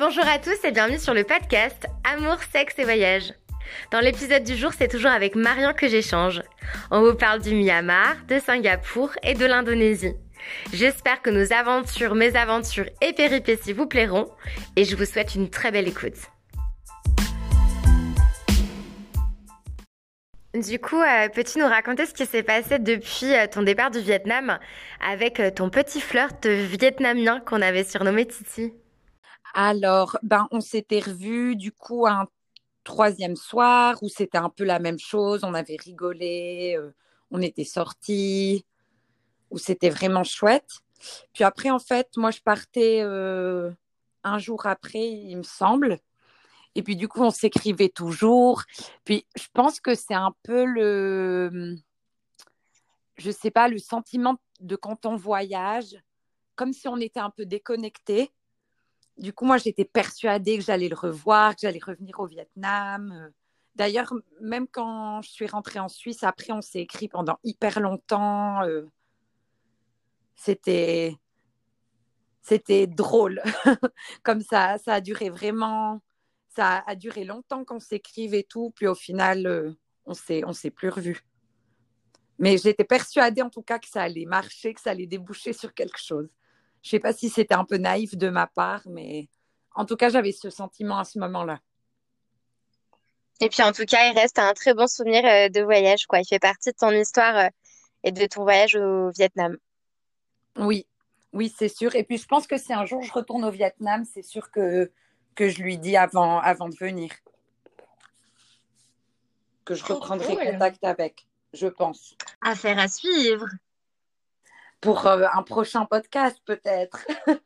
Bonjour à tous et bienvenue sur le podcast Amour, sexe et voyage. Dans l'épisode du jour, c'est toujours avec Marion que j'échange. On vous parle du Myanmar, de Singapour et de l'Indonésie. J'espère que nos aventures, mes aventures et péripéties vous plairont et je vous souhaite une très belle écoute. Du coup, euh, peux-tu nous raconter ce qui s'est passé depuis euh, ton départ du Vietnam avec euh, ton petit flirt vietnamien qu'on avait surnommé Titi? Alors, ben, on s'était revus du coup un troisième soir où c'était un peu la même chose. On avait rigolé, on était sortis, où c'était vraiment chouette. Puis après, en fait, moi, je partais un jour après, il me semble. Et puis du coup, on s'écrivait toujours. Puis je pense que c'est un peu le, je sais pas, le sentiment de quand on voyage, comme si on était un peu déconnecté. Du coup, moi, j'étais persuadée que j'allais le revoir, que j'allais revenir au Vietnam. D'ailleurs, même quand je suis rentrée en Suisse, après, on s'est écrit pendant hyper longtemps. Euh, c'était, c'était drôle. Comme ça, ça a duré vraiment ça a duré longtemps qu'on s'écrive et tout, puis au final, euh, on s'est, on s'est plus revus. Mais j'étais persuadée en tout cas que ça allait marcher, que ça allait déboucher sur quelque chose. Je ne sais pas si c'était un peu naïf de ma part, mais en tout cas, j'avais ce sentiment à ce moment-là. Et puis en tout cas, il reste un très bon souvenir euh, de voyage, quoi. Il fait partie de ton histoire euh, et de ton voyage au Vietnam. Oui, oui, c'est sûr. Et puis je pense que si un jour je retourne au Vietnam, c'est sûr que que je lui dis avant, avant de venir. Que je reprendrai contact avec, je pense. Affaire à suivre. Pour euh, un prochain podcast, peut-être.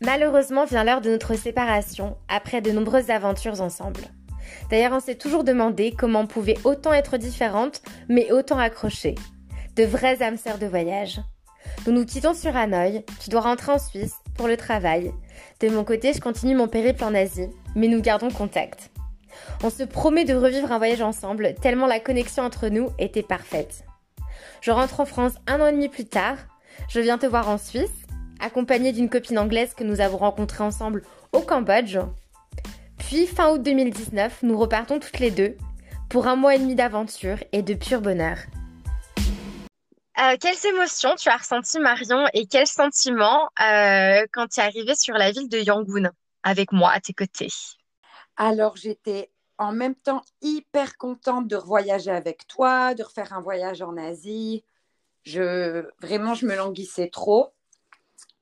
Malheureusement vient l'heure de notre séparation, après de nombreuses aventures ensemble. D'ailleurs, on s'est toujours demandé comment on pouvait autant être différentes, mais autant accrochées. De vraies âmes sœurs de voyage. Nous nous quittons sur Hanoï, tu dois rentrer en Suisse pour le travail. De mon côté, je continue mon périple en Asie, mais nous gardons contact. On se promet de revivre un voyage ensemble, tellement la connexion entre nous était parfaite. Je rentre en France un an et demi plus tard, je viens te voir en Suisse, accompagnée d'une copine anglaise que nous avons rencontrée ensemble au Cambodge. Puis fin août 2019, nous repartons toutes les deux pour un mois et demi d'aventure et de pur bonheur. Euh, quelles émotions tu as ressenties, Marion, et quels sentiments euh, quand tu es arrivée sur la ville de Yangon avec moi à tes côtés? Alors, j'étais en même temps hyper contente de revoyager avec toi, de refaire un voyage en Asie. Je, vraiment, je me languissais trop.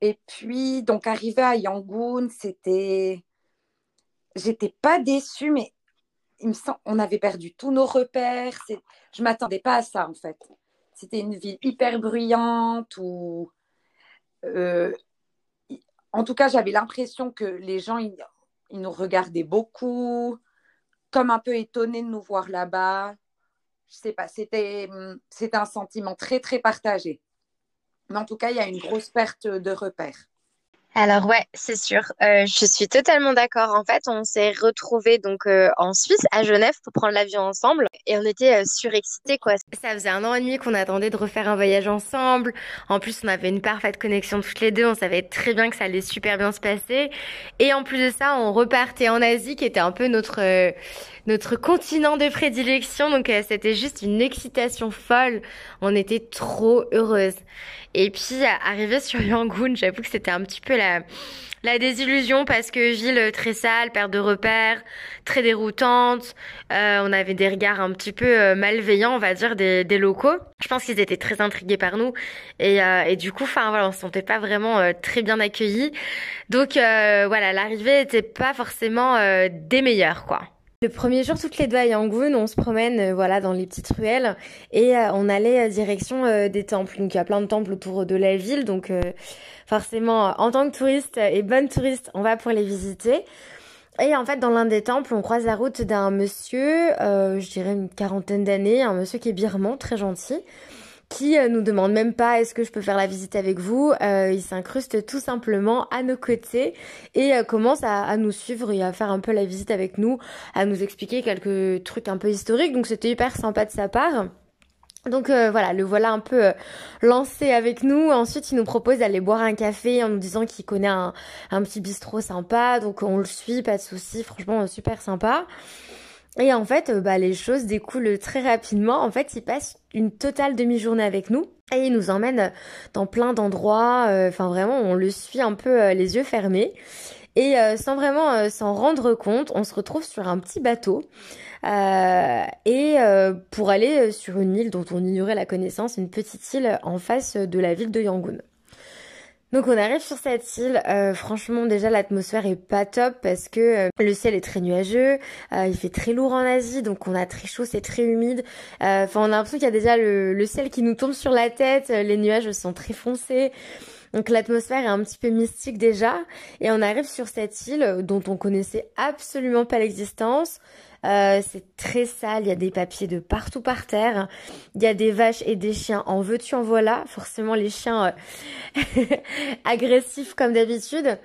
Et puis, donc, arrivé à Yangon, c'était. J'étais pas déçue, mais il me semble, on avait perdu tous nos repères. Je m'attendais pas à ça, en fait c'était une ville hyper bruyante ou euh, en tout cas j'avais l'impression que les gens ils, nous regardaient beaucoup comme un peu étonnés de nous voir là-bas. Je sais pas c'était un sentiment très très partagé. Mais en tout cas il y a une grosse perte de repères alors ouais, c'est sûr. Euh, je suis totalement d'accord. En fait, on s'est retrouvés donc euh, en Suisse, à Genève, pour prendre l'avion ensemble, et on était euh, surexcités quoi. Ça faisait un an et demi qu'on attendait de refaire un voyage ensemble. En plus, on avait une parfaite connexion toutes les deux. On savait très bien que ça allait super bien se passer. Et en plus de ça, on repartait en Asie, qui était un peu notre euh, notre continent de prédilection. Donc c'était juste une excitation folle. On était trop heureuses. Et puis, arrivé sur Yangon, j'avoue que c'était un petit peu la, la désillusion parce que ville très sale, perte de repères, très déroutante. Euh, on avait des regards un petit peu euh, malveillants, on va dire, des, des locaux. Je pense qu'ils étaient très intrigués par nous et, euh, et du coup, enfin voilà, on se sentait pas vraiment euh, très bien accueillis. Donc euh, voilà, l'arrivée était pas forcément des meilleures, quoi. Le premier jour, toutes les deux à Yangon, on se promène euh, voilà dans les petites ruelles et euh, on allait direction euh, des temples. Donc il y a plein de temples autour de la ville, donc forcément en tant que touriste et bonne touriste, on va pour les visiter. Et en fait, dans l'un des temples, on croise la route d'un monsieur, je dirais une quarantaine d'années, un monsieur qui est birman, très gentil, qui euh, nous demande même pas est-ce que je peux faire la visite avec vous. Euh, il s'incruste tout simplement à nos côtés et euh, commence à, nous suivre et à faire un peu la visite avec nous, à nous expliquer quelques trucs un peu historiques. Donc c'était hyper sympa de sa part. Donc euh, voilà, le voilà un peu lancé avec nous. Ensuite, il nous propose d'aller boire un café en nous disant qu'il connaît un, un, petit bistrot sympa. Donc on le suit, pas de souci. Franchement, super sympa. Et en fait, bah, les choses découlent très rapidement. En fait, il passe une totale demi-journée avec nous et il nous emmène dans plein d'endroits. Enfin, vraiment, on le suit un peu les yeux fermés. Et sans vraiment s'en rendre compte, on se retrouve sur un petit bateau euh, et euh, pour aller sur une île dont on ignorait la connaissance, une petite île en face de la ville de Yangon. Donc on arrive sur cette île, euh, franchement déjà l'atmosphère est pas top parce que le ciel est très nuageux, il fait très lourd en Asie, donc on a très chaud, c'est très humide. Enfin on a l'impression qu'il y a déjà le, le, ciel qui nous tombe sur la tête, les nuages sont très foncés. Donc l'atmosphère est un petit peu mystique déjà. Et on arrive sur cette île dont on connaissait absolument pas l'existence. Euh, c'est très sale, il y a des papiers de partout par terre. Il y a des vaches et des chiens en veux-tu en voilà. Forcément les chiens euh, agressifs comme d'habitude.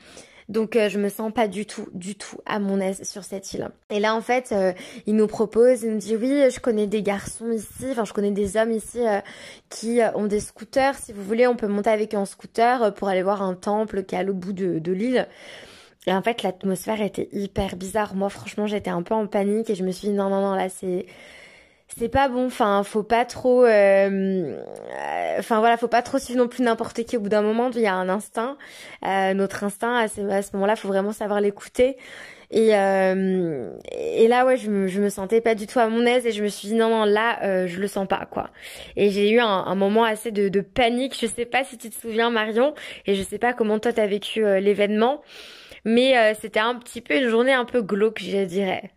Donc euh, je me sens pas du tout, du tout à mon aise sur cette île. Et là en fait, il nous propose, il nous dit oui, je connais des garçons ici, enfin je connais des hommes ici qui ont des scooters. Si vous voulez, on peut monter avec eux en scooter pour aller voir un temple qui est à l'autre bout de l'île. Et en fait, l'atmosphère était hyper bizarre. Moi, franchement, j'étais un peu en panique et je me suis dit non, non, non, là, c'est c'est pas bon. Enfin, faut pas trop. Euh... Enfin voilà, faut pas trop suivre non plus n'importe qui. Au bout d'un moment, il y a un instinct. Euh, notre instinct, à ce, moment-là, faut vraiment savoir l'écouter. Et, euh, et là, ouais, je me, je me sentais pas du tout à mon aise et je me suis dit non, non, là, euh, je le sens pas, quoi. Et j'ai eu un, un, moment assez de, de, panique. Je sais pas si tu te souviens, Marion, et je sais pas comment toi t'as vécu euh, l'événement. Mais euh, c'était un petit peu une journée un peu glauque, je dirais.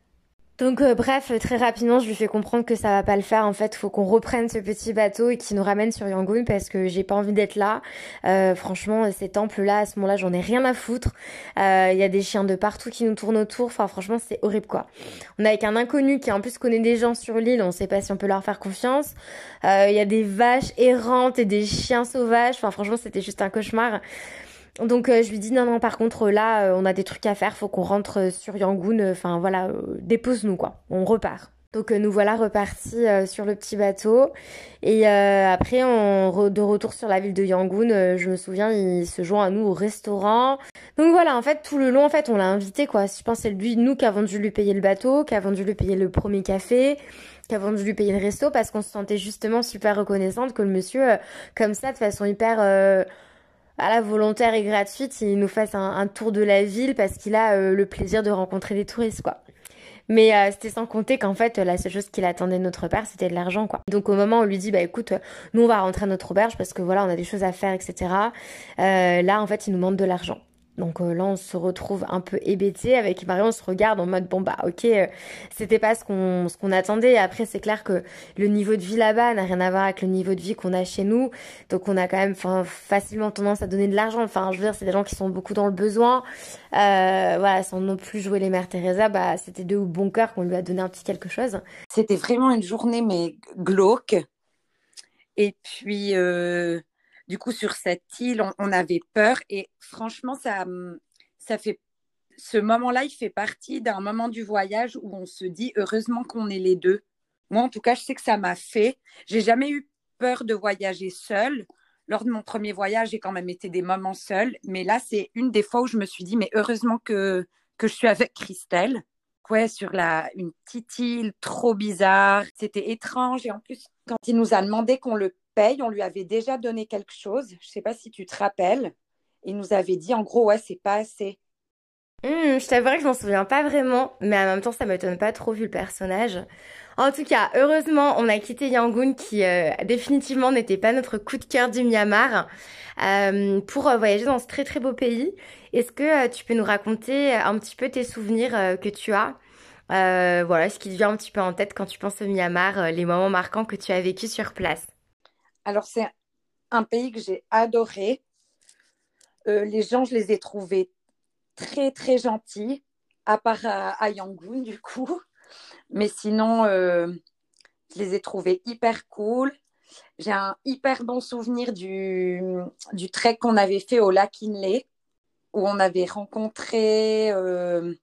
Donc euh, bref, très rapidement, je lui fais comprendre que ça va pas le faire. En fait, faut qu'on reprenne ce petit bateau et qu'il nous ramène sur Yangon parce que j'ai pas envie d'être là. Euh, franchement, ces temples-là, à ce moment-là, j'en ai rien à foutre. Il y a des chiens de partout qui nous tournent autour. Enfin, franchement, c'est horrible quoi. On est avec un inconnu qui en plus connaît des gens sur l'île. On sait pas si on peut leur faire confiance. Il y a des vaches errantes et des chiens sauvages. Enfin, franchement, c'était juste un cauchemar. Donc euh, je lui dis non non par contre là euh, on a des trucs à faire, faut qu'on rentre euh, sur Yangon, enfin voilà, dépose-nous quoi, on repart. Donc nous voilà repartis sur le petit bateau et après on de retour sur la ville de Yangon, je me souviens il se joint à nous au restaurant. Donc voilà en fait tout le long en fait on l'a invité quoi. Je pense c'est lui nous qui avons dû lui payer le bateau, qui avons dû lui payer le premier café, qui avons dû lui payer le resto parce qu'on se sentait justement super reconnaissante que le monsieur comme ça de façon hyper à la volontaire et gratuite, il nous fasse un, tour de la ville parce qu'il a euh, le plaisir de rencontrer des touristes, quoi. Mais euh, c'était sans compter qu'en fait, la seule chose qu'il attendait de notre part, c'était de l'argent, quoi. Donc au moment où on lui dit, bah écoute, nous on va rentrer à notre auberge parce que voilà, on a des choses à faire, etc. Euh, là, en fait, il nous demande de l'argent. Donc euh, là, on se retrouve un peu hébété avec Marion, on se regarde en mode bon bah ok, euh, c'était pas ce qu'on ce qu'on attendait. Après, c'est clair que le niveau de vie là-bas n'a rien à voir avec le niveau de vie qu'on a chez nous. Donc on a quand même facilement tendance à donner de l'argent. Enfin, je veux dire, c'est des gens qui sont beaucoup dans le besoin. Euh, voilà, sans non plus jouer les mères Teresa, bah c'était de bon cœur qu'on lui a donné un petit quelque chose. C'était vraiment une journée mais glauque. Et puis euh du coup, sur cette île, on, avait peur et franchement, ça, ça fait. Ce moment-là, il fait partie d'un moment du voyage où on se dit heureusement qu'on est les deux. Moi, en tout cas, je sais que ça m'a fait. J'ai jamais eu peur de voyager seule. Lors de mon premier voyage, j'ai quand même été des moments seuls. Mais là, c'est une des fois où je me suis dit, mais heureusement que, que je suis avec Christelle. Ouais, sur la, une petite île trop bizarre. C'était étrange. Et en plus, quand il nous a demandé qu'on le paye, on lui avait déjà donné quelque chose. Je ne sais pas si tu te rappelles. Il nous avait dit en gros, ouais, c'est pas assez. Mmh, je t'avouerais que je m'en souviens pas vraiment, mais en même temps, ça m'étonne pas trop vu le personnage. En tout cas, heureusement, on a quitté Yangon qui euh, définitivement n'était pas notre coup de cœur du Myanmar euh, pour euh, voyager dans ce très très beau pays. Est-ce que tu peux nous raconter un petit peu tes souvenirs que tu as? Voilà, ce qui te vient un petit peu en tête quand tu penses au Myanmar, les moments marquants que tu as vécu sur place. Alors, c'est un pays que j'ai adoré. Euh, les gens, je les ai trouvés très, très gentils, à part à, Yangon, du coup. Mais sinon, euh, je les ai trouvés hyper cool. J'ai un hyper bon souvenir du, trek qu'on avait fait au lac Inle, où on avait rencontré euh,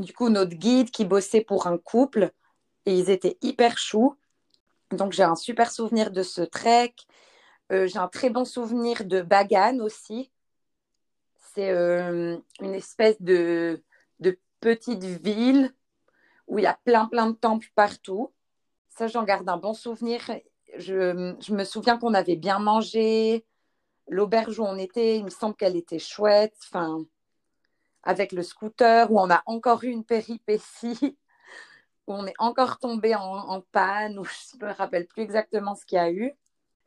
du coup notre guide qui bossait pour un couple et ils étaient hyper choux. Donc j'ai un super souvenir de ce trek. Euh, j'ai un très bon souvenir de Bagan aussi. C'est euh, une espèce de, petite ville où il y a plein plein de temples partout. Ça, j'en garde un bon souvenir. Je, me souviens qu'on avait bien mangé. L'auberge où on était, il me semble qu'elle était chouette. Avec le scooter, où on a encore eu une péripétie, où on est encore tombé en, panne, où je ne me rappelle plus exactement ce qu'il y a eu.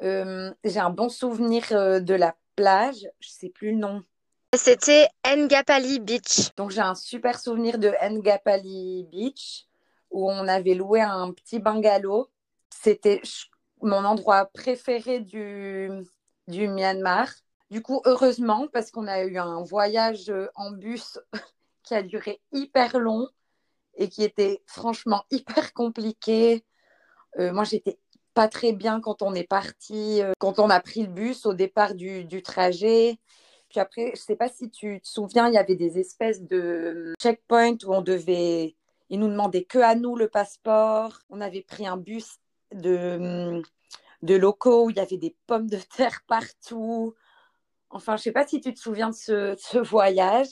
Euh, j'ai un bon souvenir euh, de la plage, je ne sais plus le nom. C'était Ngapali Beach. Donc j'ai un super souvenir de Ngapali Beach, où on avait loué un petit bungalow. C'était mon endroit préféré du, du Myanmar. Du coup, heureusement, parce qu'on a eu un voyage euh, en bus qui a duré hyper long et qui était franchement hyper compliqué. Euh, moi, j'étais pas très bien quand on est parti, euh, quand on a pris le bus au départ du, du trajet. Puis après, je sais pas si tu te souviens, il y avait des espèces de checkpoints où on devait, ils nous demandaient que à nous le passeport. On avait pris un bus de, de locaux où il y avait des pommes de terre partout. Enfin, je sais pas si tu te souviens de ce, voyage.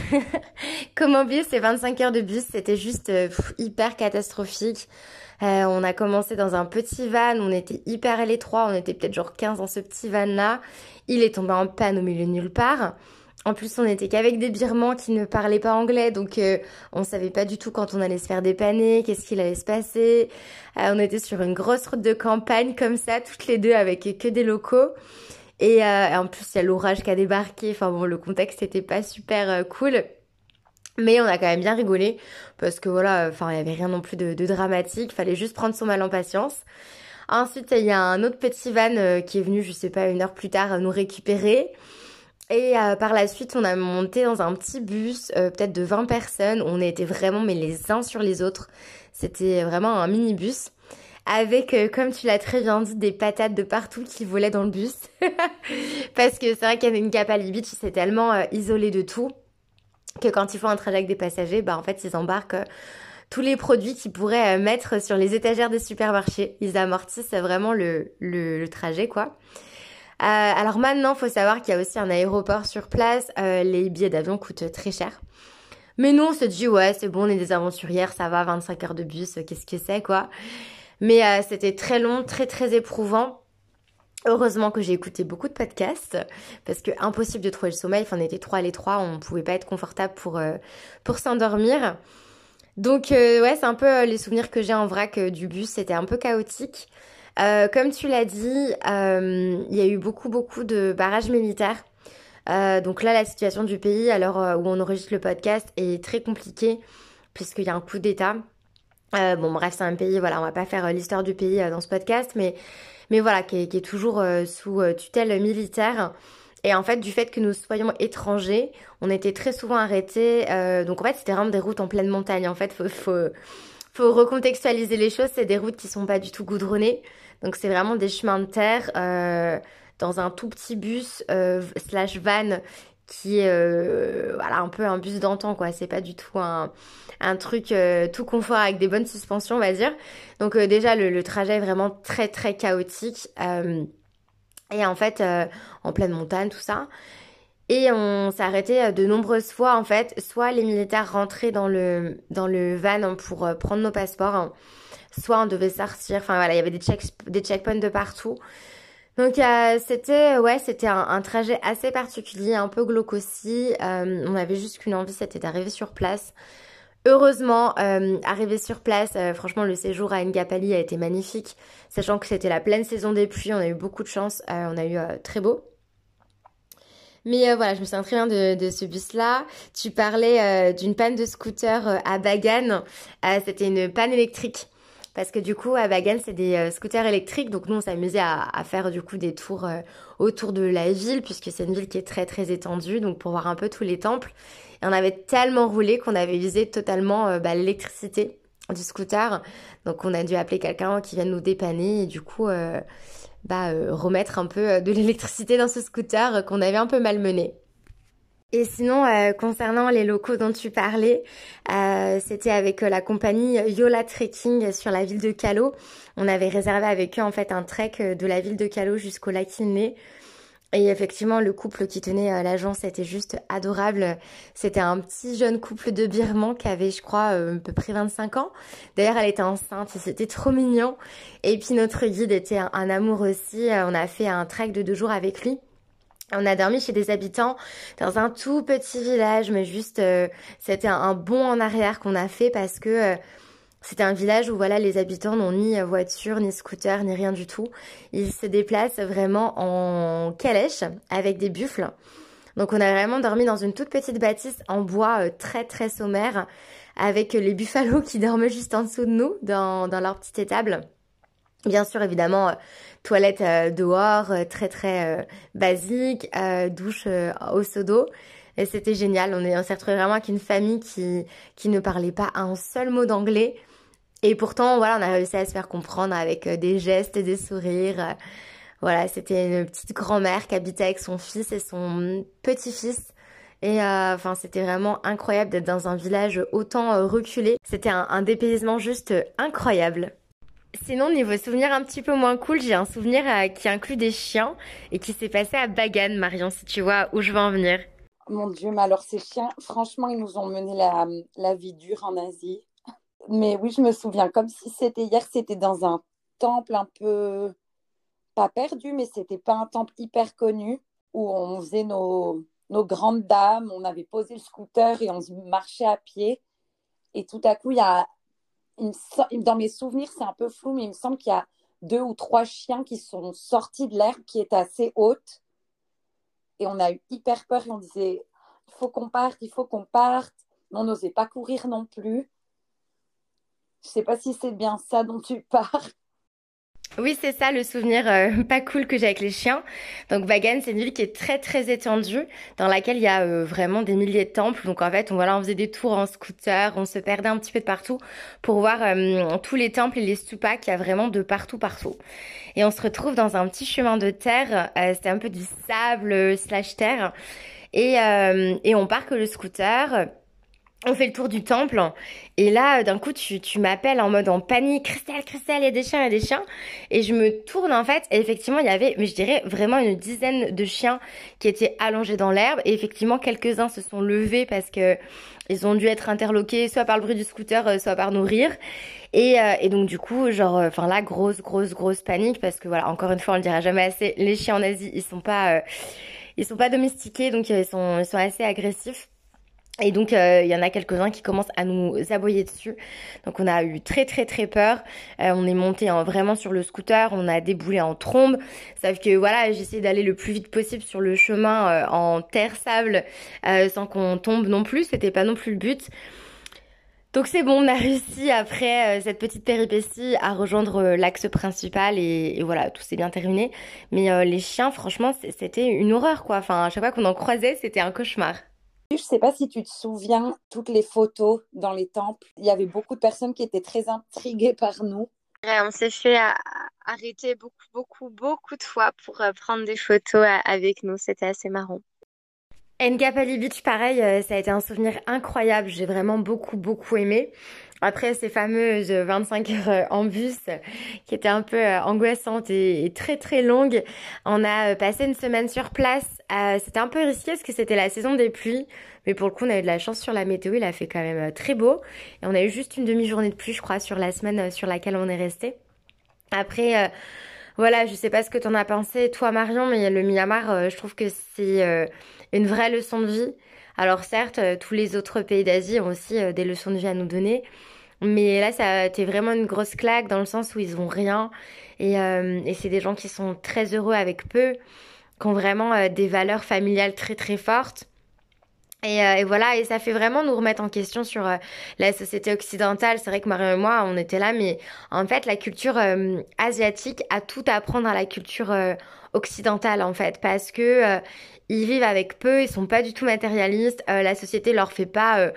bus, ces 25 heures de bus, c'était juste euh, hyper catastrophique. Euh, on a commencé dans un petit van, on était hyper à l'étroit, on était peut-être genre 15 dans ce petit van-là. Il est tombé en panne au milieu de nulle part. En plus, on était qu'avec des Birmans qui ne parlaient pas anglais, donc euh, on savait pas du tout quand on allait se faire dépanner, qu'est-ce qu'il allait se passer. on était sur une grosse route de campagne comme ça, toutes les deux avec que des locaux. Et, euh, en plus, il y a l'orage qui a débarqué. Enfin bon, le contexte n'était pas super euh, cool. Mais on a quand même bien rigolé parce que voilà, enfin il n'y avait rien non plus de, de dramatique, fallait juste prendre son mal en patience. Ensuite, il y a un autre petit van euh, qui est venu, je sais pas, une heure plus tard nous récupérer. Et par la suite, on a monté dans un petit bus, peut-être de 20 personnes. On était vraiment mais les uns sur les autres. C'était vraiment un minibus avec, euh, comme tu l'as très bien dit, des patates de partout qui volaient dans le bus. Parce que c'est vrai qu'une Capali Beach, c'est tellement euh, isolé de tout que quand ils font un trajet avec des passagers, bah en fait, ils embarquent euh, tous les produits qu'ils pourraient mettre sur les étagères des supermarchés. Ils amortissent vraiment le, le, trajet, quoi. alors maintenant, faut savoir qu'il y a aussi un aéroport sur place. les billets d'avion coûtent très cher. Mais nous, on se dit, ouais, c'est bon, on est des aventurières, ça va, 25 heures de bus, qu'est-ce que c'est, quoi. Mais euh, c'était très long, très très éprouvant. Heureusement que j'ai écouté beaucoup de podcasts parce que impossible de trouver le sommeil. Enfin, on était trois les trois, on pouvait pas être confortable pour euh, pour s'endormir. Donc euh, ouais, c'est un peu les souvenirs que j'ai en vrac du bus. C'était un peu chaotique. comme tu l'as dit, il y a eu beaucoup beaucoup de barrages militaires. donc là, la situation du pays, l'heure où on enregistre le podcast, est très compliquée puisqu'il y a un coup d'État. Euh, bon, bref, c'est un pays, voilà, on va pas faire euh, l'histoire du pays euh, dans ce podcast, mais, mais voilà, qui est, toujours sous tutelle militaire. Et en fait, du fait que nous soyons étrangers, on était très souvent arrêtés. donc en fait, c'était vraiment des routes en pleine montagne. En fait, faut, faut, faut recontextualiser les choses. C'est des routes qui sont pas du tout goudronnées. Donc c'est vraiment des chemins de terre dans un tout petit bus slash van qui est euh, voilà un peu un bus d'antan quoi. C'est pas du tout un, un truc euh, tout confort avec des bonnes suspensions on va dire. Donc euh, déjà le, trajet est vraiment très très chaotique. Et en fait en pleine montagne tout ça. Et on s'est arrêté de nombreuses fois en fait. Soit les militaires rentraient dans le dans le van pour prendre nos passeports soit on devait sortir. Enfin voilà il y avait des check des checkpoints de partout donc euh, c'était ouais c'était un, trajet assez particulier, un peu glauque aussi. Euh, on avait juste qu'une envie, c'était d'arriver sur place. Heureusement, euh, arrivé sur place, franchement le séjour à Ngapali a été magnifique, sachant que c'était la pleine saison des pluies, on a eu beaucoup de chance, on a eu très beau. Mais voilà, je me souviens très bien de, de ce bus-là. Tu parlais d'une panne de scooter à Bagan. C'était une panne électrique parce que du coup à Bagan c'est des euh, scooters électriques. Donc nous on s'amusait à, à, faire du coup des tours euh, autour de la ville puisque c'est une ville qui est très très étendue. Donc pour voir un peu tous les temples. Et on avait tellement roulé qu'on avait usé totalement euh, bah, l'électricité du scooter. Donc on a dû appeler quelqu'un qui vienne nous dépanner et du coup bah, remettre un peu de l'électricité dans ce scooter qu'on avait un peu malmené. Et sinon, euh, concernant les locaux dont tu parlais, euh, c'était avec euh, la compagnie Yola Trekking sur la ville de Calo. On avait réservé avec eux en fait un trek de la ville de Calo jusqu'au lac Inle. Et effectivement, le couple qui tenait l'agence était juste adorable. C'était un petit jeune couple de Birmans qui avait, je crois, à peu près 25 ans. D'ailleurs, elle était enceinte c'était trop mignon. Et puis notre guide était un, un amour aussi. On a fait un trek de deux jours avec lui. On a dormi chez des habitants dans un tout petit village, mais juste euh, c'était un, bond en arrière qu'on a fait parce que euh, c'était un village où voilà les habitants n'ont ni voiture, ni scooter, ni rien du tout. Ils se déplacent vraiment en calèche avec des buffles. Donc on a vraiment dormi dans une toute petite bâtisse en bois euh, très très sommaire avec les buffalos qui dormaient juste en dessous de nous dans leur petite étable. Bien sûr, évidemment, euh, toilette euh, dehors, euh, très très basique, douche au seau. Et c'était génial. On, s'est retrouvé vraiment avec une famille qui, qui ne parlait pas un seul mot d'anglais. Et pourtant, voilà, on a réussi à se faire comprendre avec des gestes et des sourires. Voilà, c'était une petite grand-mère qui habitait avec son fils et son petit-fils. Et enfin, c'était vraiment incroyable d'être dans un village autant reculé. C'était un dépaysement juste incroyable. Sinon, niveau souvenir un petit peu moins cool, j'ai un souvenir euh, qui inclut des chiens et qui s'est passé à Bagan, Marion, si tu vois où je veux en venir. Mon Dieu, mais alors ces chiens, franchement, ils nous ont mené la, vie dure en Asie. Mais oui, je me souviens, comme si c'était hier, c'était dans un temple un peu, pas perdu, mais c'était pas un temple hyper connu, où on faisait nos, nos grandes dames, on avait posé le scooter et on marchait à pied. Et tout à coup, il y a dans mes souvenirs, c'est un peu flou, mais il me semble qu'il y a deux ou trois chiens qui sont sortis de l'herbe qui est assez haute. Et on a eu hyper peur et on disait il faut qu'on parte, il faut qu'on parte. Mais on n'osait pas courir non plus. Je ne sais pas si c'est bien ça dont tu parles. Oui, c'est ça le souvenir euh, pas cool que j'ai avec les chiens. Donc Vagan, c'est une ville qui est très très étendue, dans laquelle il y a euh, vraiment des milliers de temples. Donc en fait, on voilà, on faisait des tours en scooter, on se perdait un petit peu de partout pour voir euh, tous les temples et les stupas qu'il y a vraiment de partout partout. Et on se retrouve dans un petit chemin de terre. C'était un peu du sable slash terre. Et, et on parque le scooter on fait le tour du temple et là d'un coup tu, tu m'appelles en mode en panique Christelle Christelle il y a des chiens il y a des chiens. Et je me tourne en fait et effectivement il y avait mais je dirais vraiment une dizaine de chiens qui étaient allongés dans l'herbe. Et effectivement quelques-uns se sont levés parce que ils ont dû être interloqués soit par le bruit du scooter euh, soit par nos rires. Et, euh, et donc du coup genre euh, enfin là grosse grosse grosse panique parce que voilà encore une fois on le dira jamais assez les chiens en Asie ils sont pas ils sont pas domestiqués donc ils sont ils sont assez agressifs et donc, euh, il y en a quelques-uns qui commencent à nous aboyer dessus. Donc, on a eu très, très, très peur. Euh, on est monté vraiment sur le scooter. On a déboulé en trombe. Sauf que, voilà, j'essaie d'aller le plus vite possible sur le chemin euh, en terre-sable sans qu'on tombe non plus. C'était pas non plus le but. Donc c'est bon, on a réussi après cette petite péripétie à rejoindre l'axe principal et, et, voilà, tout s'est bien terminé. Mais les chiens, franchement, c'était une horreur quoi. Enfin, à chaque fois qu'on en croisait, c'était un cauchemar. Je ne sais pas si tu te souviens, toutes les photos dans les temples, il y avait beaucoup de personnes qui étaient très intriguées par nous. on s'est fait euh, arrêter beaucoup, beaucoup, beaucoup de fois pour euh, prendre des photos euh, avec nous. C'était assez marrant. Ngapali Beach, pareil, ça a été un souvenir incroyable. J'ai vraiment beaucoup, beaucoup aimé. Après ces fameuses 25 heures euh, en bus qui étaient un peu euh, angoissantes et, très très longues, on a euh, passé une semaine sur place. c'était un peu risqué parce que c'était la saison des pluies. Mais pour le coup, on a eu de la chance sur la météo. Il a fait quand même très beau. Et on a eu juste une demi-journée de pluie, je crois, sur la semaine sur laquelle on est resté. Après, voilà, je sais pas ce que t'en as pensé, toi Marion, mais le Myanmar, je trouve que c'est une vraie leçon de vie. Alors certes, tous les autres pays d'Asie ont aussi des leçons de vie à nous donner. Mais là, ça été vraiment une grosse claque dans le sens où ils ont rien. Et, euh, et c'est des gens qui sont très heureux avec peu, qui ont vraiment euh, des valeurs familiales très très fortes. Et, euh, et, voilà, et ça fait vraiment nous remettre en question sur la société occidentale. C'est vrai que Marion et moi, on était là, mais en fait, la culture asiatique a tout à apprendre à la culture occidentale, en fait, parce que ils vivent avec peu, ils sont pas du tout matérialistes. la société leur fait pas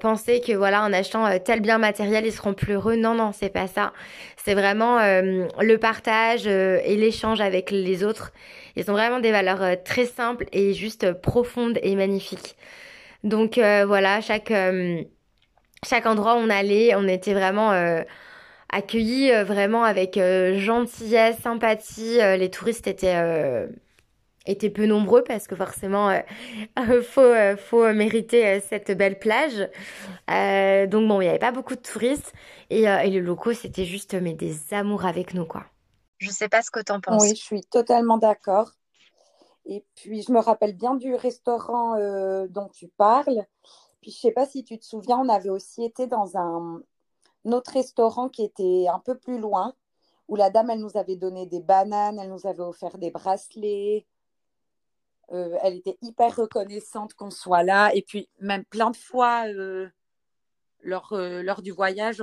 penser que voilà, en achetant tel bien matériel, ils seront plus heureux. Non, non, c'est pas ça. C'est vraiment le partage et l'échange avec les autres. Ils ont vraiment des valeurs très simples et juste profondes et magnifiques. Donc voilà, chaque chaque endroit où on allait, on était vraiment accueillis vraiment avec gentillesse, sympathie. les touristes étaient étaient peu nombreux parce que forcément euh, faut euh, faut mériter euh, cette belle plage. Donc bon il n'y avait pas beaucoup de touristes et, et les locaux c'était juste mais des amours avec nous quoi. Je sais pas ce que tu en penses. Oui je suis totalement d'accord. Et puis je me rappelle bien du restaurant dont tu parles. Puis je sais pas si tu te souviens on avait aussi été dans un, un autre restaurant qui était un peu plus loin où la dame elle nous avait donné des bananes elle nous avait offert des bracelets euh, elle était hyper reconnaissante qu'on soit là. Et puis, même plein de fois, euh, lors, euh, lors, du voyage,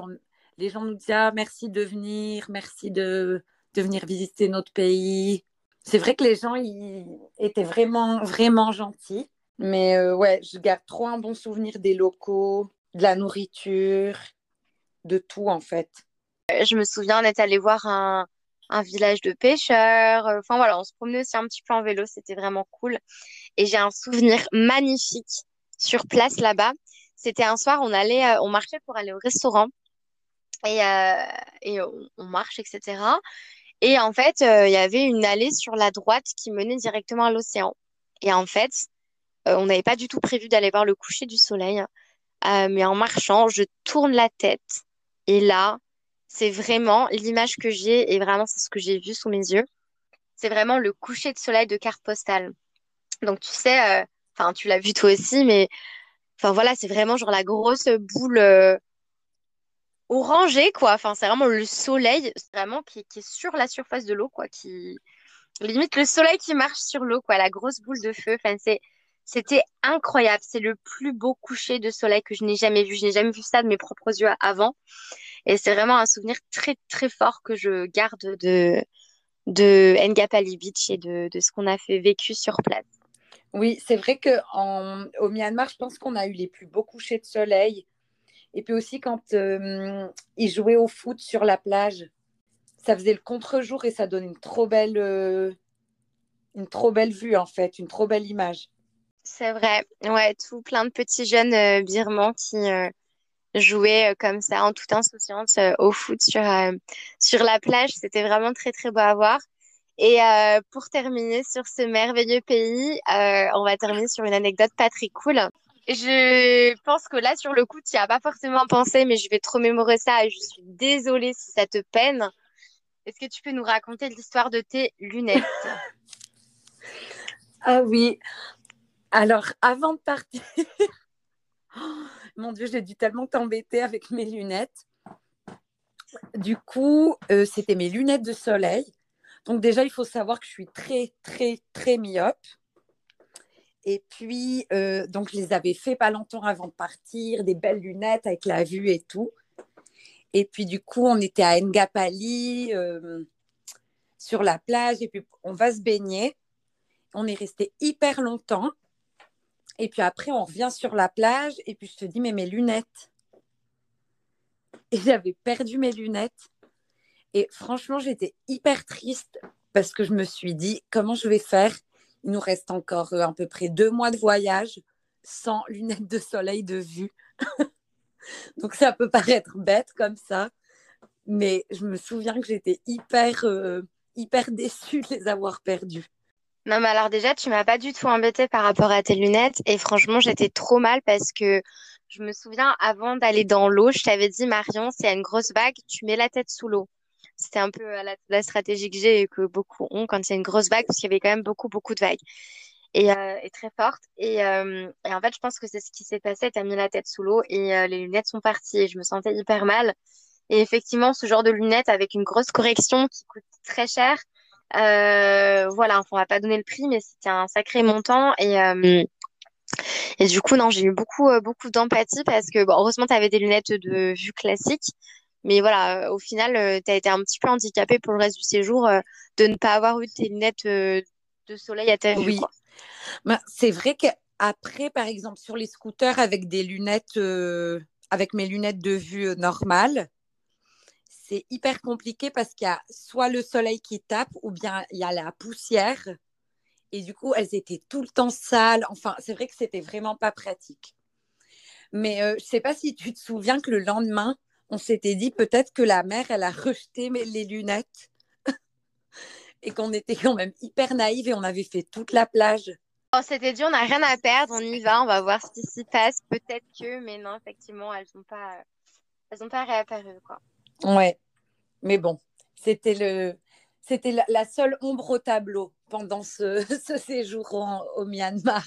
les gens nous disaient ah, merci de venir, merci de, de venir visiter notre pays. C'est vrai que les gens ils étaient vraiment, vraiment gentils. Mais ouais, je garde trop un bon souvenir des locaux, de la nourriture, de tout en fait. Je me souviens, on est allé voir un, un village de pêcheurs. Euh, enfin voilà, on se promenait aussi un petit peu en vélo, c'était vraiment cool. Et j'ai un souvenir magnifique sur place là-bas. C'était un soir, on allait, euh, on marchait pour aller au restaurant et, euh, et on, marche, etc. Et en fait, il y avait une allée sur la droite qui menait directement à l'océan. Et en fait, on n'avait pas du tout prévu d'aller voir le coucher du soleil. mais en marchant, je tourne la tête et là, c'est vraiment l'image que j'ai et vraiment c'est ce que j'ai vu sous mes yeux. C'est vraiment le coucher de soleil de carte postale. Donc tu sais, euh, enfin tu l'as vu toi aussi, mais enfin voilà, c'est vraiment genre la grosse boule euh, orangée quoi. Enfin c'est vraiment le soleil, vraiment qui, qui, est sur la surface de l'eau quoi, qui limite le soleil qui marche sur l'eau quoi, la grosse boule de feu. Enfin c'est c'était incroyable. C'est le plus beau coucher de soleil que je n'ai jamais vu. Je n'ai jamais vu ça de mes propres yeux avant. Et c'est vraiment un souvenir très, très fort que je garde de, de Ngapali Beach et de, ce qu'on a fait vécu sur place. Oui, c'est vrai qu'au Myanmar, je pense qu'on a eu les plus beaux couchers de soleil. Et puis aussi quand euh, ils jouaient au foot sur la plage, ça faisait le contre-jour et ça donnait une trop belle, euh, une trop belle vue en fait, une trop belle image. C'est vrai, ouais, tout plein de petits jeunes euh, birmans qui, jouer euh, comme ça en toute insouciance euh, au foot sur, euh, sur la plage. C'était vraiment très très beau à voir. Et pour terminer sur ce merveilleux pays, on va terminer sur une anecdote pas très cool. Je pense que là, sur le coup, tu n'y as pas forcément pensé, mais je vais trop mémorer ça et je suis désolée si ça te peine. Est-ce que tu peux nous raconter l'histoire de tes lunettes? Ah oui. Alors, avant de partir, mon Dieu, j'ai dû tellement t'embêter avec mes lunettes. Du coup, euh, c'était mes lunettes de soleil. Donc déjà, il faut savoir que je suis très, très, très myope. Et puis, euh, donc, je les avais fait pas longtemps avant de partir, des belles lunettes avec la vue et tout. Et puis, du coup, on était à Ngapali, euh, sur la plage, et puis on va se baigner. On est resté hyper longtemps. Et puis après, on revient sur la plage et puis je te dis, mais mes lunettes. Et j'avais perdu mes lunettes. Et franchement, j'étais hyper triste parce que je me suis dit, comment je vais faire? Il nous reste encore euh, à peu près deux mois de voyage sans lunettes de soleil de vue. Donc ça peut paraître bête comme ça, mais je me souviens que j'étais hyper, euh, hyper déçue de les avoir perdues. Non, alors déjà, tu m'as pas du tout embêté par rapport à tes lunettes. Et franchement, j'étais trop mal parce que je me souviens, avant d'aller dans l'eau, je t'avais dit, Marion, s'il y a une grosse vague, tu mets la tête sous l'eau. C'était un peu la, stratégie que j'ai et que beaucoup ont quand il y a une grosse vague, parce qu'il y avait quand même beaucoup, beaucoup de vagues. Et, euh, très forte. Et, euh, et, en fait, je pense que c'est ce qui s'est passé. Tu as mis la tête sous l'eau et euh, les lunettes sont parties. Et je me sentais hyper mal. Et effectivement, ce genre de lunettes avec une grosse correction qui coûte très cher, euh, voilà, on va pas donner le prix, mais c'était un sacré montant et euh, et du coup non, j'ai eu beaucoup euh, beaucoup d'empathie parce que bon, heureusement tu avais des lunettes de vue classique, mais voilà, au final tu as été un petit peu handicapé pour le reste du séjour de ne pas avoir eu tes lunettes de soleil à ta vue. Oui. Bah, c'est vrai que Après, par exemple, sur les scooters avec des lunettes, euh, avec mes lunettes de vue normales, c'est hyper compliqué parce qu'il y a soit le soleil qui tape ou bien il y a la poussière. Et du coup, elles étaient tout le temps sales. Enfin, c'est vrai que c'était vraiment pas pratique. Mais euh, je sais pas si tu te souviens que le lendemain, on s'était dit peut-être que la mère, elle a rejeté les lunettes et qu'on était quand même hyper naïve et on avait fait toute la plage. On s'était dit, on n'a rien à perdre, on y va, on va voir ce qui s'y passe. Peut-être que, mais non, effectivement, elles n'ont pas, elles ont pas réapparu, quoi. Ouais, mais bon, c'était le, c'était la, seule ombre au tableau pendant ce, ce séjour au Myanmar.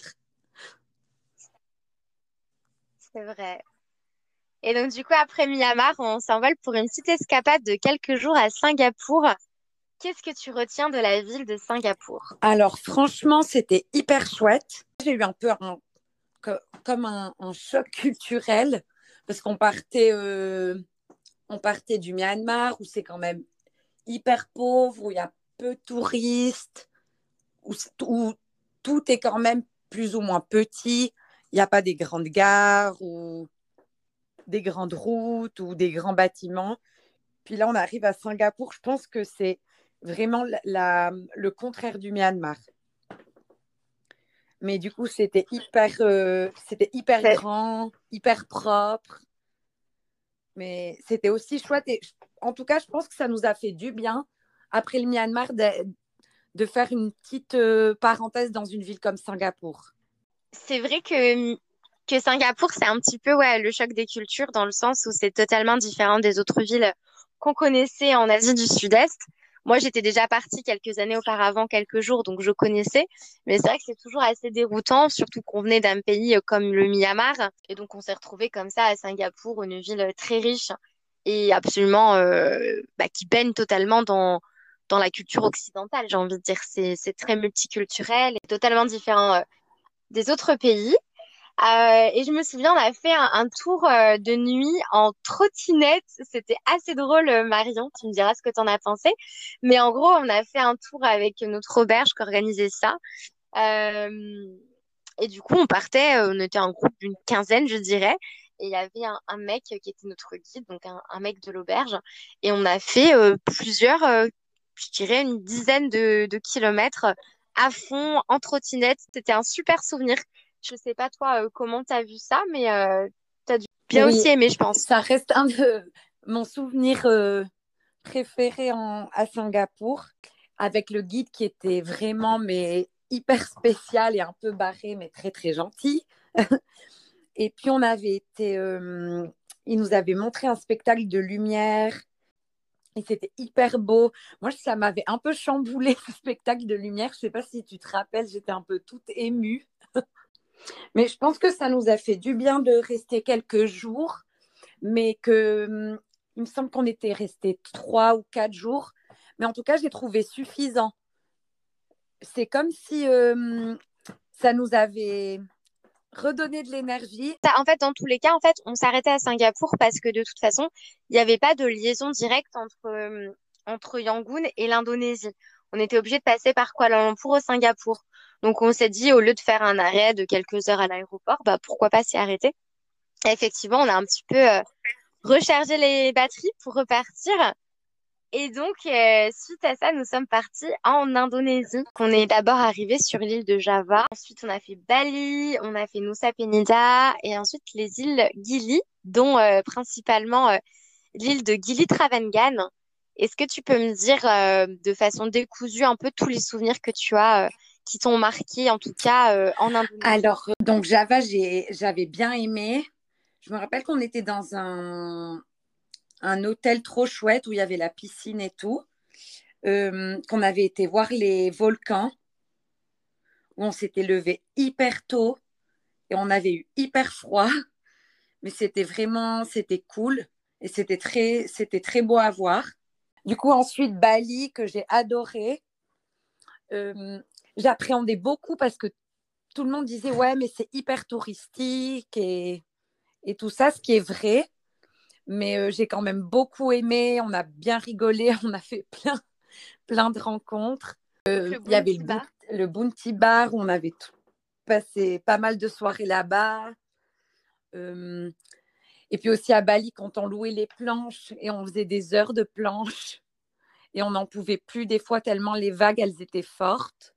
C'est vrai. Et donc, du coup, après Myanmar, on s'envole pour une petite escapade de quelques jours à Singapour. Qu'est-ce que tu retiens de la ville de Singapour? Alors franchement, c'était hyper chouette. J'ai eu un peu comme un, choc culturel parce qu'on partait, euh, on partait du Myanmar où c'est quand même hyper pauvre, où il y a peu de touristes, où, où, tout est quand même plus ou moins petit. Il n'y a pas des grandes gares ou des grandes routes ou des grands bâtiments. Puis là, on arrive à Singapour. Je pense que c'est vraiment la, le contraire du Myanmar. Mais du coup, c'était hyper, euh, c'était hyper grand, hyper propre. Mais c'était aussi chouette. Et en tout cas, je pense que ça nous a fait du bien, après le Myanmar, de, faire une petite euh, parenthèse dans une ville comme Singapour. C'est vrai que, Singapour, c'est un petit peu le choc des cultures, dans le sens où c'est totalement différent des autres villes qu'on connaissait en Asie du Sud-Est. Moi, j'étais déjà partie quelques années auparavant, quelques jours, donc je connaissais. Mais c'est vrai que c'est toujours assez déroutant, surtout qu'on venait d'un pays euh, comme le Myanmar. Et donc, on s'est retrouvé comme ça à Singapour, une ville très riche et absolument euh, bah, qui baigne totalement dans, dans la culture occidentale, j'ai envie de dire. C'est très multiculturel et totalement différent euh, des autres pays. Euh, et je me souviens, on a fait un, tour euh, de nuit en trottinette. C'était assez drôle, euh, Marion. Tu me diras ce que tu en as pensé. Mais en gros, on a fait un tour avec notre auberge qui organisait ça. et du coup, on partait, on était un groupe d'une quinzaine, je dirais. Et il y avait un, mec qui était notre guide, donc un, mec de l'auberge. Et on a fait plusieurs, je dirais une dizaine de kilomètres à fond en trottinette. C'était un super souvenir. Je sais pas toi euh, comment tu as vu ça, mais euh, tu as dû bien aussi aimer, je pense. Ça reste un de mon souvenir euh, préféré en, à Singapour, avec le guide qui était vraiment mais hyper spécial et un peu barré, mais très très gentil. et puis on avait été, il nous avait montré un spectacle de lumière. Et c'était hyper beau. Moi, ça m'avait un peu chamboulé ce spectacle de lumière. Je sais pas si tu te rappelles, j'étais un peu toute émue. Mais je pense que ça nous a fait du bien de rester quelques jours, mais que hum, il me semble qu'on était resté trois ou quatre jours. Mais en tout cas, j'ai trouvé suffisant. C'est comme si hum, ça nous avait redonné de l'énergie. En fait, dans tous les cas, en fait, on s'arrêtait à Singapour parce que de toute façon, il n'y avait pas de liaison directe entre, hum, entre Yangon et l'Indonésie. On était obligé de passer par Kuala Lumpur au Singapour. Donc on s'est dit, au lieu de faire un arrêt de quelques heures à l'aéroport, bah, pourquoi pas s'y arrêter? Effectivement, on a un petit peu euh, rechargé les batteries pour repartir. Et donc, euh, suite à ça, nous sommes partis en Indonésie. On est d'abord arrivé sur l'île de Java. Ensuite, on a fait Bali, on a fait Nusa Penida et ensuite les îles Gili, dont euh, principalement l'île de Gili Travangan. Est-ce que tu peux me dire de façon décousue un peu tous les souvenirs que tu as qui t'ont marqué, en tout cas euh, en Indonésie? Alors, euh, donc Java, j'avais bien aimé. Je me rappelle qu'on était dans un, hôtel trop chouette où il y avait la piscine et tout, euh, qu'on avait été voir les volcans, où on s'était levé hyper tôt et on avait eu hyper froid, mais c'était vraiment, c'était cool et c'était très beau à voir. Du coup, ensuite, Bali, que j'ai adoré j'appréhendais beaucoup parce que tout le monde disait ouais mais c'est hyper touristique et, et tout ça, ce qui est vrai. Mais euh, j'ai quand même beaucoup aimé, on a bien rigolé, on a fait plein, plein de rencontres. Euh, il y avait le, le, Bounty Bar, on avait passé pas mal de soirées là-bas. Et puis aussi à Bali, quand on louait les planches et on faisait des heures de planches et on n'en pouvait plus des fois tellement les vagues, elles étaient fortes.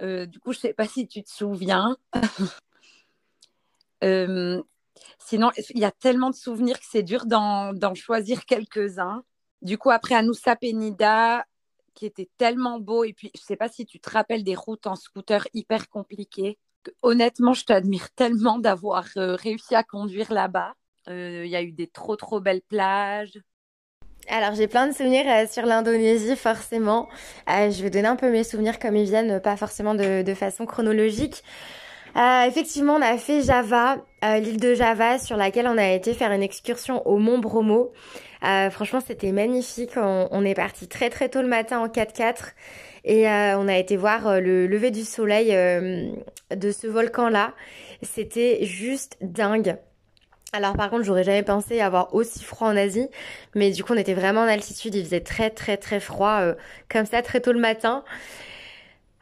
du coup, je ne sais pas si tu te souviens. sinon, il y a tellement de souvenirs que c'est dur d'en choisir quelques-uns. Du coup, après Anoussa Penida, qui était tellement beau. Et puis, je ne sais pas si tu te rappelles des routes en scooter hyper compliquées. Honnêtement, je t'admire tellement d'avoir euh, réussi à conduire là-bas. Euh, il y a eu des trop, trop belles plages. Alors j'ai plein de souvenirs euh, sur l'Indonésie forcément. je vais donner un peu mes souvenirs comme ils viennent, pas forcément de, façon chronologique. effectivement, on a fait Java, l'île de Java, sur laquelle on a été faire une excursion au Mont Bromo. Franchement, c'était magnifique. On, est parti très très tôt le matin en 4x4 et euh, on a été voir euh, le lever du soleil de ce volcan-là. C'était juste dingue. Alors par contre, j'aurais jamais pensé avoir aussi froid en Asie, mais du coup, on était vraiment en altitude. Il faisait très très très froid, comme ça, très tôt le matin.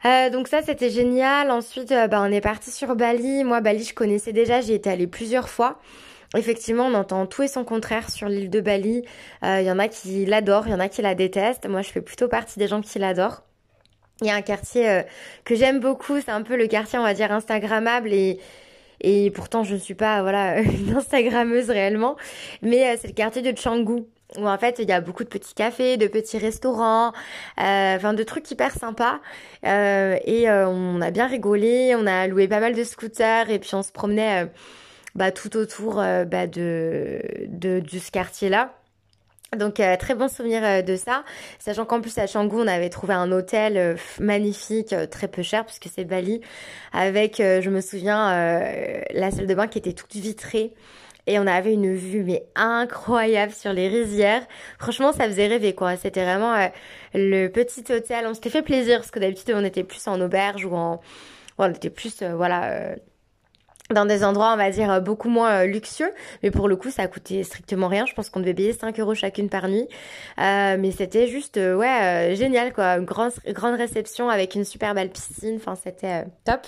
donc ça c'était génial. Ensuite, bah, on est parti sur Bali. Moi, Bali, je connaissais déjà. J'y étais allée plusieurs fois. Effectivement, on entend tout et son contraire sur l'île de Bali. Il euh, y en a qui l'adorent, il y en a qui la détestent. Moi, je fais plutôt partie des gens qui l'adorent. Il y a un quartier euh, que j'aime beaucoup, c'est un peu le quartier, on va dire, instagrammable et et pourtant je ne suis pas voilà une instagrammeuse réellement, mais euh, c'est le quartier de Canggu où en fait il y a beaucoup de petits cafés, de petits restaurants, enfin de trucs hyper sympas. et on a bien rigolé, on a loué pas mal de scooters et puis on se promenait bah, tout autour euh, bah, de, de, ce quartier-là. Donc euh, très bon souvenir euh, de ça, sachant qu'en plus à Canggu on avait trouvé un hôtel magnifique, très peu cher puisque c'est Bali, avec je me souviens la salle de bain qui était toute vitrée. Et on avait une vue mais incroyable sur les rizières. Franchement ça faisait rêver quoi, c'était vraiment le petit hôtel, on s'était fait plaisir parce que d'habitude on était plus en auberge ou en... on était plus voilà dans des endroits, on va dire, euh, beaucoup moins euh, luxueux. Mais pour le coup, ça a coûté strictement rien. Je pense qu'on devait payer 5 euros chacune par nuit. Euh, mais c'était juste, ouais, génial, quoi. Grande, réception avec une super belle piscine. Enfin, c'était top.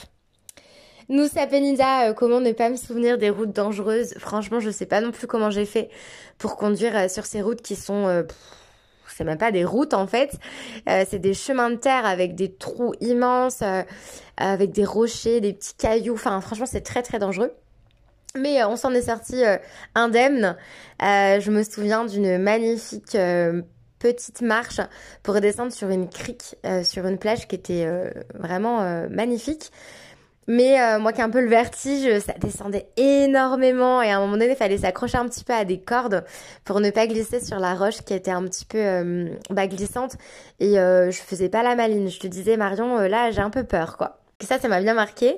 Nous, Sapenida, comment ne pas me souvenir des routes dangereuses? Franchement, je sais pas non plus comment j'ai fait pour conduire sur ces routes qui sont c'est même pas des routes en fait, euh, c'est des chemins de terre avec des trous immenses, euh, avec des rochers, des petits cailloux. Enfin, franchement, c'est très très dangereux. Mais euh, on s'en est sorti indemne. je me souviens d'une magnifique petite marche pour descendre sur une crique, sur une plage qui était vraiment magnifique. Mais euh, moi qui ai un peu le vertige, ça descendait énormément et à un moment donné, il fallait s'accrocher un petit peu à des cordes pour ne pas glisser sur la roche qui était un petit peu euh, bah, glissante. Et euh, je faisais pas la maline. Je te disais, Marion, là, j'ai un peu peur, quoi. Ça, ça m'a bien marqué.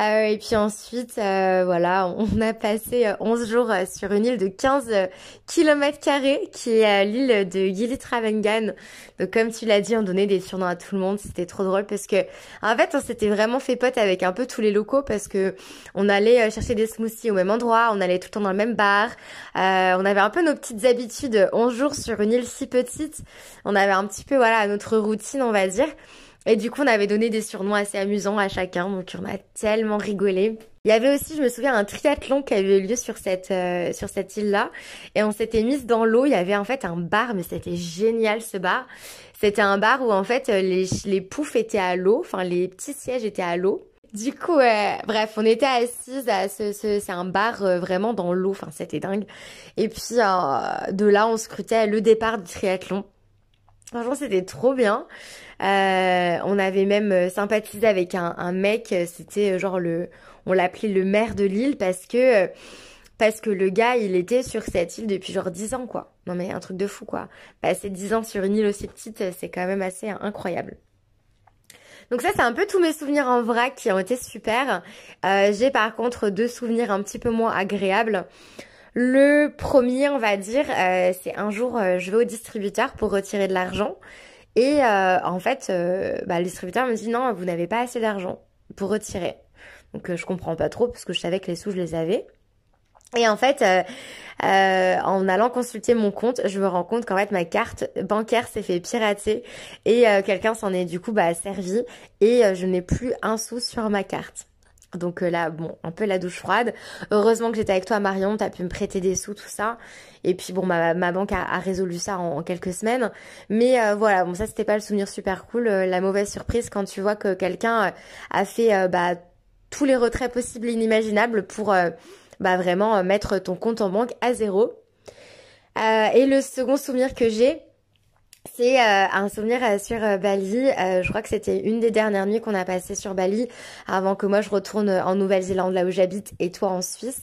Euh, et puis ensuite, euh, voilà, on a passé 11 euh, jours sur une île de 15 km qui est l'île de Gili Travangan. Donc comme tu l'as dit, on donnait des surnoms à tout le monde. C'était trop drôle parce que en fait, on s'était vraiment fait pote avec un peu tous les locaux parce que on allait chercher des smoothies au même endroit, on allait tout le temps dans le même bar. on avait un peu nos petites habitudes. 11 jours sur une île si petite, on avait un petit peu voilà notre routine, on va dire. Et du coup, on avait donné des surnoms assez amusants à chacun, donc on a tellement rigolé. Il y avait aussi, je me souviens, un triathlon qui avait eu lieu sur cette euh, cette île-là, et on s'était mise dans l'eau. Il y avait en fait un bar, mais c'était génial ce bar. C'était un bar où en fait les les poufs étaient à l'eau, enfin les petits sièges étaient à l'eau. Du coup, bref, on était assises à ce, c'est un bar euh, vraiment dans l'eau, enfin c'était dingue. Et puis euh, de là, on scrutait le départ du triathlon. Franchement, c'était trop bien. Euh, on avait même euh, sympathisé avec un, mec, euh, c'était genre le, on l'appelait le maire de l'île parce que parce que le gars, il était sur cette île depuis genre 10 ans, quoi. Non mais un truc de fou, quoi. Passer 10 ans sur une île aussi petite, c'est quand même assez incroyable. Donc ça, c'est un peu tous mes souvenirs en vrac qui ont été super. J'ai par contre deux souvenirs un petit peu moins agréables. Le premier, on va dire, c'est un jour, je vais au distributeur pour retirer de l'argent. Et euh, en fait, euh, bah, le distributeur me dit non, vous n'avez pas assez d'argent pour retirer. Donc euh, je comprends pas trop parce que je savais que les sous je les avais. Et en fait, euh, en allant consulter mon compte, je me rends compte qu'en fait ma carte bancaire s'est fait pirater et quelqu'un s'en est du coup bah, servi et je n'ai plus un sou sur ma carte. Donc là, bon, un peu la douche froide. Heureusement que j'étais avec toi, Marion, t'as pu me prêter des sous, tout ça. Et puis bon, ma, banque a, résolu ça en, quelques semaines. Mais voilà, bon, ça c'était pas le souvenir super cool. la mauvaise surprise quand tu vois que quelqu'un a fait bah, tous les retraits possibles et inimaginables pour bah vraiment euh, mettre ton compte en banque à zéro. Euh, et le second souvenir que j'ai, c'est euh, un souvenir sur Bali. je crois que c'était une des dernières nuits qu'on a passées sur Bali avant que moi je retourne en Nouvelle-Zélande, là où j'habite, et toi en Suisse.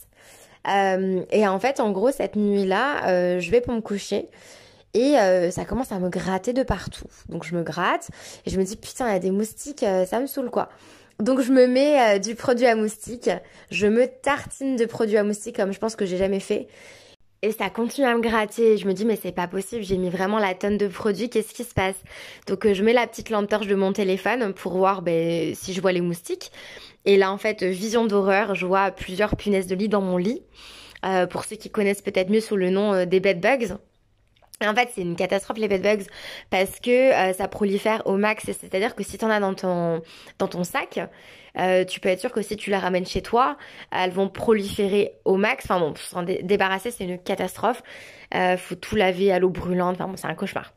et en fait, en gros, cette nuit-là, je vais pour me coucher. Et ça commence à me gratter de partout. Donc je me gratte et je me dis putain il y a des moustiques, ça me saoule quoi. Donc je me mets euh, du produit à moustique, je me tartine de produit à moustique comme je pense que j'ai jamais fait. Et ça continue à me gratter. Je me dis mais c'est pas possible, j'ai mis vraiment la tonne de produit, qu'est-ce qui se passe? Donc euh, je mets la petite lampe torche de mon téléphone pour voir ben, si je vois les moustiques. Et là en fait, vision d'horreur, je vois plusieurs punaises de lit dans mon lit. Euh, pour ceux qui connaissent peut-être mieux sous le nom des bed bugs. En fait, c'est une catastrophe les bedbugs parce que euh, ça prolifère au max. C'est-à-dire que si tu en as dans ton, dans ton sac, euh, tu peux être sûr que si tu la ramènes chez toi, elles vont proliférer au max. Enfin bon, s'en débarrasser, c'est une catastrophe. Euh, faut tout laver à l'eau brûlante. Enfin bon, c'est un cauchemar.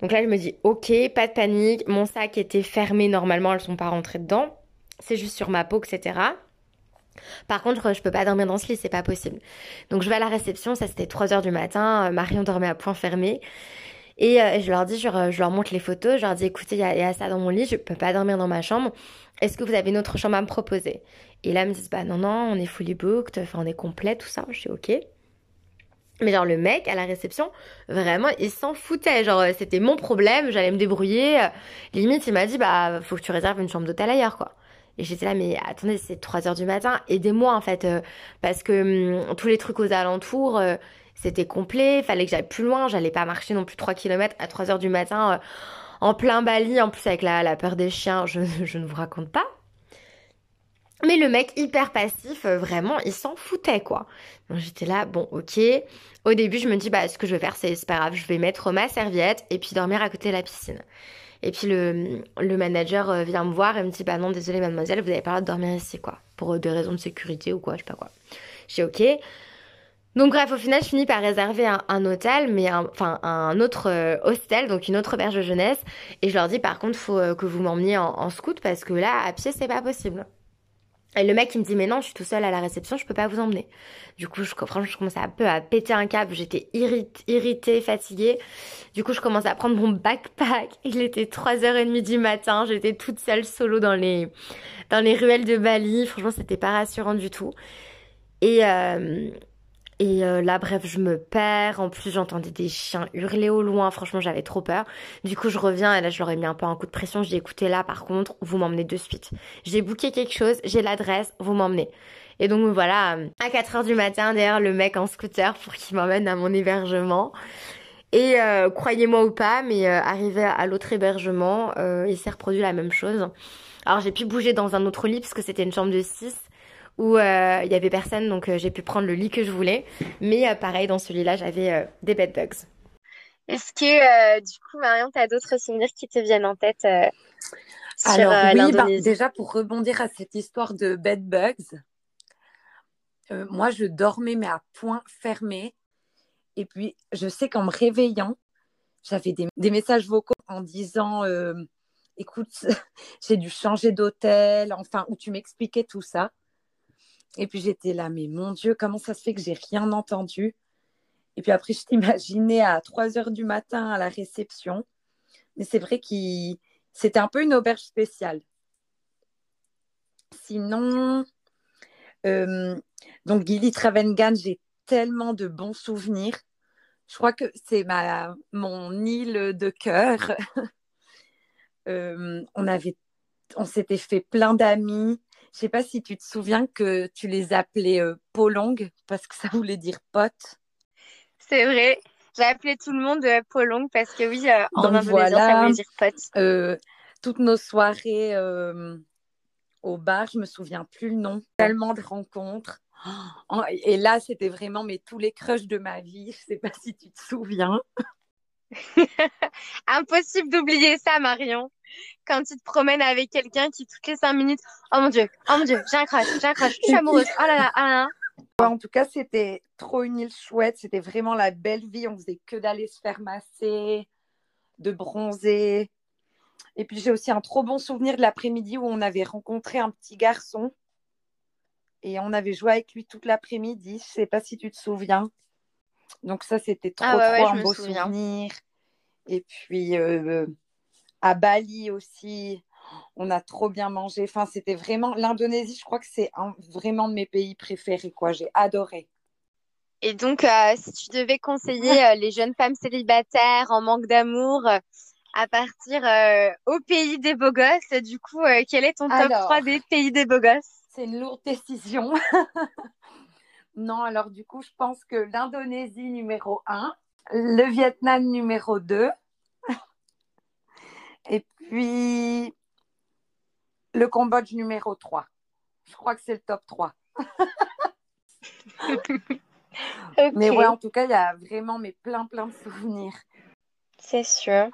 Donc là, je me dis, ok, pas de panique. Mon sac était fermé normalement, elles sont pas rentrées dedans. C'est juste sur ma peau, etc. Par contre, je peux pas dormir dans ce lit, c'est pas possible. Donc je vais à la réception, ça c'était 3 heures du matin, euh, Marion dormait à point fermé. Et euh, je leur dis, je, leur montre les photos, je leur dis écoutez, il y, a ça dans mon lit, je peux pas dormir dans ma chambre. Est-ce que vous avez une autre chambre à me proposer? Et là, ils me disent bah non, non, on est fully booked, enfin on est complet, tout ça. Je suis ok. Mais genre le mec à la réception, vraiment, il s'en foutait. Genre c'était mon problème, j'allais me débrouiller. Limite, il m'a dit bah faut que tu réserves une chambre d'hôtel ailleurs quoi. Et j'étais là, mais attendez, c'est 3 heures du matin, aidez-moi en fait, euh, parce que hum, tous les trucs aux alentours, euh, c'était complet, fallait que j'aille plus loin, j'allais pas marcher non plus 3 km à 3 heures du matin euh, en plein Bali, en plus avec la, la peur des chiens, je, je, ne vous raconte pas. Mais le mec hyper passif, vraiment, il s'en foutait quoi. J'étais là, bon ok. Au début, je me dis, bah ce que je vais faire, c'est pas grave, je vais mettre ma serviette et puis dormir à côté de la piscine. Et puis le, le manager euh, vient me voir et me dit Bah non, désolé mademoiselle, vous avez pas le droit de dormir ici, quoi. Pour des raisons de sécurité ou quoi, je sais pas quoi. J'ai ok. Donc bref, au final, je finis par réserver un, hôtel, mais enfin un autre euh, hostel, donc une autre auberge de jeunesse. Et je leur dis par contre, faut euh, que vous m'emmeniez en, en, scout parce que là, à pied, c'est pas possible. Et le mec il me dit mais non je suis tout seul à la réception je peux pas vous emmener. Du coup je franchement je commence un peu à péter un câble j'étais irritée fatiguée. Du coup je commence à prendre mon backpack. Il était 3h30 du matin j'étais toute seule solo dans les dans les ruelles de Bali. Franchement c'était pas rassurant du tout. Et euh, et euh, là, bref, je me perds. En plus, j'entendais des chiens hurler au loin. Franchement, j'avais trop peur. Du coup, je reviens et là, je leur ai mis un peu un coup de pression. J'ai écouté là, par contre, vous m'emmenez de suite. J'ai booké quelque chose, j'ai l'adresse, vous m'emmenez. Et donc, voilà, à 4 heures du matin, derrière le mec en scooter pour qu'il m'emmène à mon hébergement. Et euh, croyez-moi ou pas, mais euh, arrivé à l'autre hébergement, il s'est reproduit la même chose. Alors, j'ai pu bouger dans un autre lit parce que c'était une chambre de 6 où euh, il y avait personne, donc euh, j'ai pu prendre le lit que je voulais. Mais euh, pareil, dans ce lit-là, j'avais des bed bugs. Est-ce que du coup, Marion, tu as d'autres souvenirs qui te viennent en tête sur Alors oui, bah, déjà pour rebondir à cette histoire de bed bugs, moi je dormais mais à point fermé. Et puis je sais qu'en me réveillant, j'avais des, des, messages vocaux en disant écoute, j'ai dû changer d'hôtel, enfin, où tu m'expliquais tout ça. Et puis j'étais là, mais mon Dieu, comment ça se fait que j'ai rien entendu? Et puis après, je t'imaginais à 3 heures du matin à la réception. Mais c'est vrai que c'était un peu une auberge spéciale. Sinon, euh, donc Gilly Travengan, j'ai tellement de bons souvenirs. Je crois que c'est ma mon île de cœur. Euh, on avait, on s'était fait plein d'amis. Je sais pas si tu te souviens que tu les appelais euh, Polong parce que ça voulait dire pote. C'est vrai. J'ai appelé tout le monde euh, Polong parce que oui, euh, en indonésien, ça voulait dire pote. Euh, toutes nos soirées au bar, je me souviens plus le nom. Tellement de rencontres. Et là, c'était vraiment mais tous les crushs de ma vie. Je sais pas si tu te souviens. Impossible d'oublier ça, Marion. Quand tu te promènes avec quelqu'un qui, toutes les cinq minutes, oh mon Dieu, oh mon Dieu, j'ai un crush, j'ai un crush, je suis amoureuse, oh là là, oh là là. En tout cas, c'était trop une île chouette. C'était vraiment la belle vie. On faisait que d'aller se faire masser, de bronzer. Et puis, j'ai aussi un trop bon souvenir de l'après-midi où on avait rencontré un petit garçon. Et on avait joué avec lui toute l'après-midi. Je sais pas si tu te souviens. Donc ça, c'était trop, ah trop un beau souvenir. Et puis euh, à Bali aussi, on a trop bien mangé. Enfin, c'était vraiment l'Indonésie. Je crois que c'est vraiment de mes pays préférés. Quoi, j'ai adoré. Et donc, euh, si tu devais conseiller euh, les jeunes femmes célibataires en manque d'amour à partir au pays des beaux gosses, du coup, quel est ton top 3 des pays des beaux gosses? C'est une lourde décision. Non, alors du coup, je pense que l'Indonésie numéro 1, le Vietnam numéro 2, et puis le Cambodge numéro 3. Je crois que c'est le top 3. Mais ouais, en tout cas, il y a vraiment mais plein, plein de souvenirs. C'est sûr.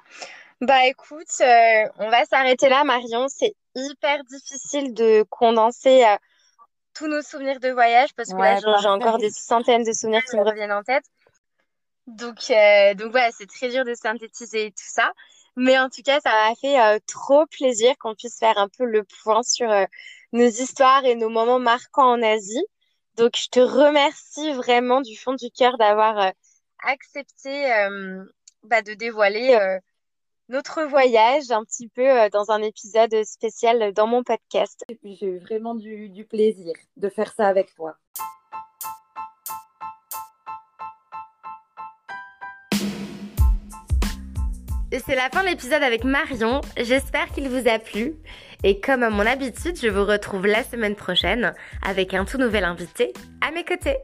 Bah écoute, euh, on va s'arrêter là, Marion. C'est hyper difficile de condenser euh, tous nos souvenirs de voyage parce que là, j'ai encore des centaines de souvenirs qui me reviennent en tête. Donc, euh, donc voilà, c'est très dur de synthétiser tout ça. Mais en tout cas, ça m'a fait euh, trop plaisir qu'on puisse faire un peu le point sur euh, nos histoires et nos moments marquants en Asie. Donc, je te remercie vraiment du fond du cœur d'avoir accepté bah, de dévoiler notre voyage un petit peu dans un épisode spécial dans mon podcast. J'ai eu vraiment du, plaisir de faire ça avec toi. C'est la fin de l'épisode avec Marion. J'espère qu'il vous a plu. Et comme à mon habitude, je vous retrouve la semaine prochaine avec un tout nouvel invité à mes côtés.